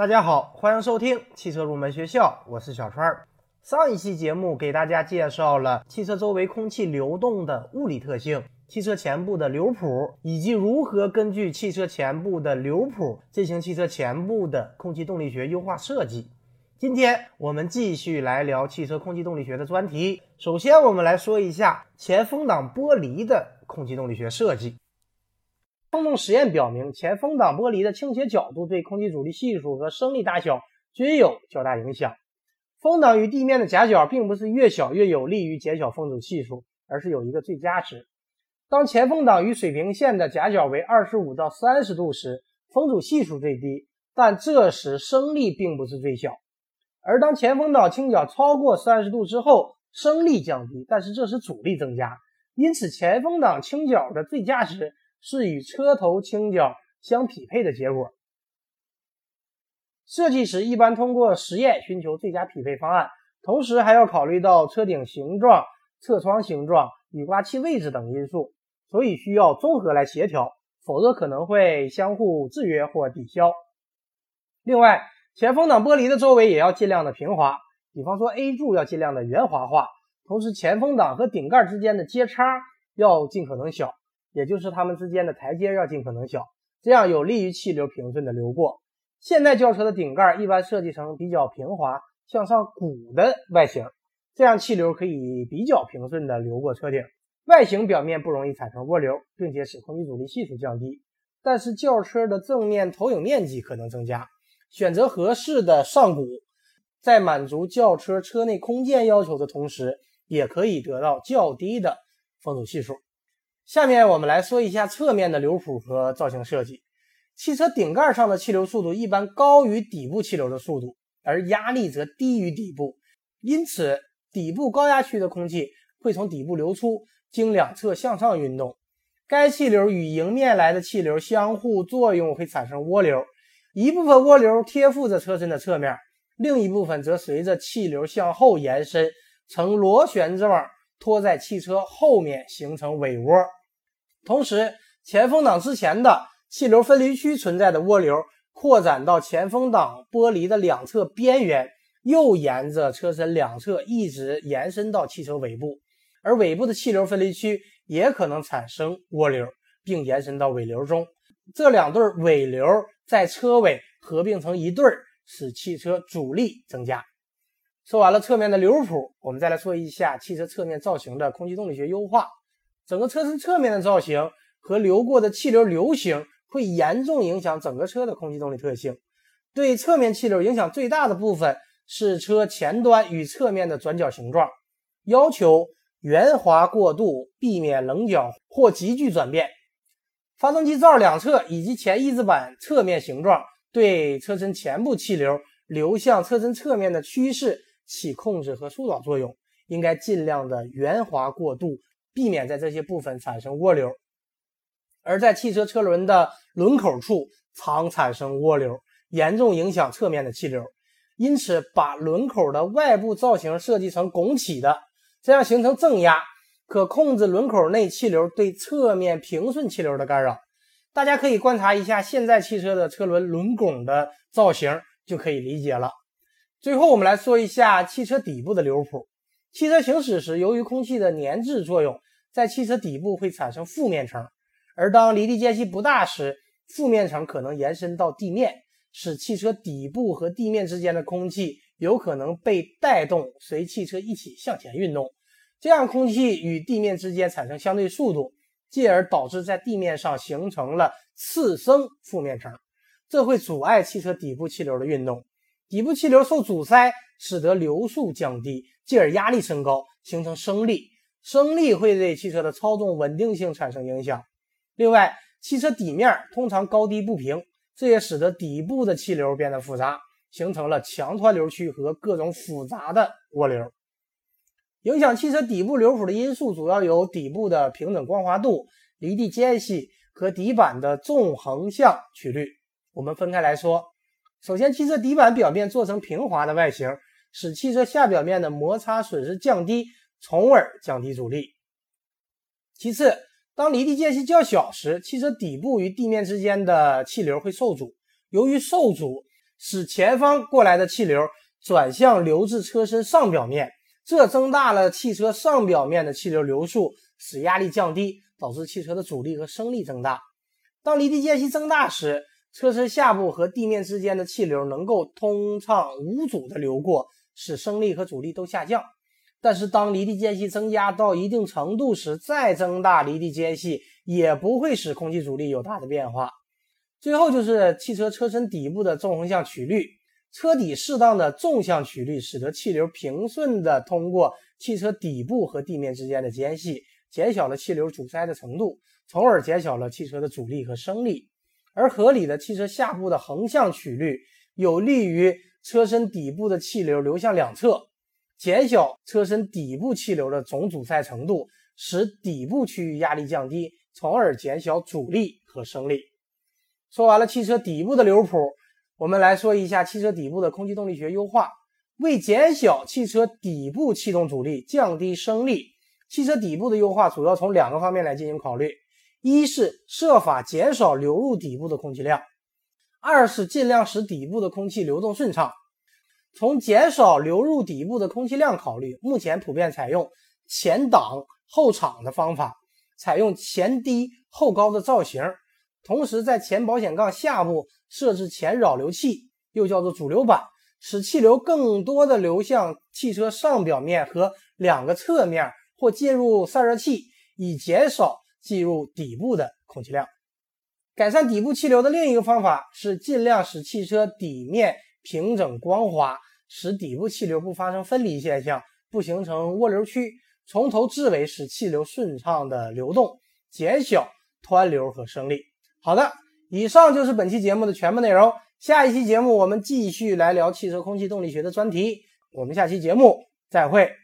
大家好，欢迎收听汽车入门学校，我是小川。上一期节目给大家介绍了汽车周围空气流动的物理特性、汽车前部的流谱，以及如何根据汽车前部的流谱进行汽车前部的空气动力学优化设计。今天我们继续来聊汽车空气动力学的专题。首先，我们来说一下前风挡玻璃的空气动力学设计。风洞实验表明，前风挡玻璃的倾斜角度对空气阻力系数和升力大小均有较大影响。风挡与地面的夹角并不是越小越有利于减小风阻系数，而是有一个最佳值。当前风挡与水平线的夹角为二十五到三十度时，风阻系数最低，但这时升力并不是最小。而当前风挡倾角超过三十度之后，升力降低，但是这时阻力增加。因此，前风挡倾角的最佳值。是与车头倾角相匹配的结果。设计时一般通过实验寻求最佳匹配方案，同时还要考虑到车顶形状、侧窗形状、雨刮器位置等因素，所以需要综合来协调，否则可能会相互制约或抵消。另外，前风挡玻璃的周围也要尽量的平滑，比方说 A 柱要尽量的圆滑化，同时前风挡和顶盖之间的接差要尽可能小。也就是它们之间的台阶要尽可能小，这样有利于气流平顺的流过。现代轿车的顶盖一般设计成比较平滑、向上鼓的外形，这样气流可以比较平顺的流过车顶，外形表面不容易产生涡流，并且使空气阻力系数降低。但是轿车的正面投影面积可能增加，选择合适的上鼓，在满足轿车车内空间要求的同时，也可以得到较低的风阻系数。下面我们来说一下侧面的流谱和造型设计。汽车顶盖上的气流速度一般高于底部气流的速度，而压力则低于底部，因此底部高压区的空气会从底部流出，经两侧向上运动。该气流与迎面来的气流相互作用，会产生涡流。一部分涡流贴附着车身的侧面，另一部分则随着气流向后延伸，呈螺旋状拖在汽车后面，形成尾涡。同时，前风挡之前的气流分离区存在的涡流扩展到前风挡玻璃的两侧边缘，又沿着车身两侧一直延伸到汽车尾部，而尾部的气流分离区也可能产生涡流，并延伸到尾流中。这两对尾流在车尾合并成一对，使汽车阻力增加。说完了侧面的流谱，我们再来说一下汽车侧面造型的空气动力学优化。整个车身侧面的造型和流过的气流流行会严重影响整个车的空气动力特性。对侧面气流影响最大的部分是车前端与侧面的转角形状，要求圆滑过渡，避免棱角或急剧转变。发动机罩两侧以及前翼子板侧面形状对车身前部气流流向车身侧面的趋势起控制和疏导作用，应该尽量的圆滑过渡。避免在这些部分产生涡流，而在汽车车轮的轮口处常产生涡流，严重影响侧面的气流。因此，把轮口的外部造型设计成拱起的，这样形成正压，可控制轮口内气流对侧面平顺气流的干扰。大家可以观察一下现在汽车的车轮轮拱的造型，就可以理解了。最后，我们来说一下汽车底部的流谱。汽车行驶时，由于空气的粘滞作用，在汽车底部会产生负面层，而当离地间隙不大时，负面层可能延伸到地面，使汽车底部和地面之间的空气有可能被带动，随汽车一起向前运动。这样，空气与地面之间产生相对速度，进而导致在地面上形成了次生负面层，这会阻碍汽车底部气流的运动。底部气流受阻塞，使得流速降低，进而压力升高，形成升力。升力会对汽车的操纵稳定性产生影响。另外，汽车底面通常高低不平，这也使得底部的气流变得复杂，形成了强湍流区和各种复杂的涡流。影响汽车底部流谱的因素主要有底部的平整光滑度、离地间隙和底板的纵横向曲率。我们分开来说。首先，汽车底板表面做成平滑的外形，使汽车下表面的摩擦损失降低，从而降低阻力。其次，当离地间隙较小时，汽车底部与地面之间的气流会受阻。由于受阻，使前方过来的气流转向流至车身上表面，这增大了汽车上表面的气流流速，使压力降低，导致汽车的阻力和升力增大。当离地间隙增大时，车身下部和地面之间的气流能够通畅无阻地流过，使升力和阻力都下降。但是，当离地间隙增加到一定程度时，再增大离地间隙也不会使空气阻力有大的变化。最后就是汽车车身底部的纵横向曲率，车底适当的纵向曲率，使得气流平顺地通过汽车底部和地面之间的间隙，减小了气流阻塞的程度，从而减小了汽车的阻力和升力。而合理的汽车下部的横向曲率，有利于车身底部的气流流向两侧，减小车身底部气流的总阻塞程度，使底部区域压力降低，从而减小阻力和升力。说完了汽车底部的流谱，我们来说一下汽车底部的空气动力学优化。为减小汽车底部气动阻力、降低升力，汽车底部的优化主要从两个方面来进行考虑：一是设法减少流入底部的空气量；二是尽量使底部的空气流动顺畅。从减少流入底部的空气量考虑，目前普遍采用前挡后敞的方法，采用前低后高的造型。同时，在前保险杠下部设置前扰流器，又叫做主流板，使气流更多的流向汽车上表面和两个侧面，或进入散热器，以减少进入底部的空气量。改善底部气流的另一个方法是尽量使汽车底面平整光滑，使底部气流不发生分离现象，不形成涡流区，从头至尾使气流顺畅的流动，减小湍流和升力。好的，以上就是本期节目的全部内容。下一期节目我们继续来聊汽车空气动力学的专题。我们下期节目再会。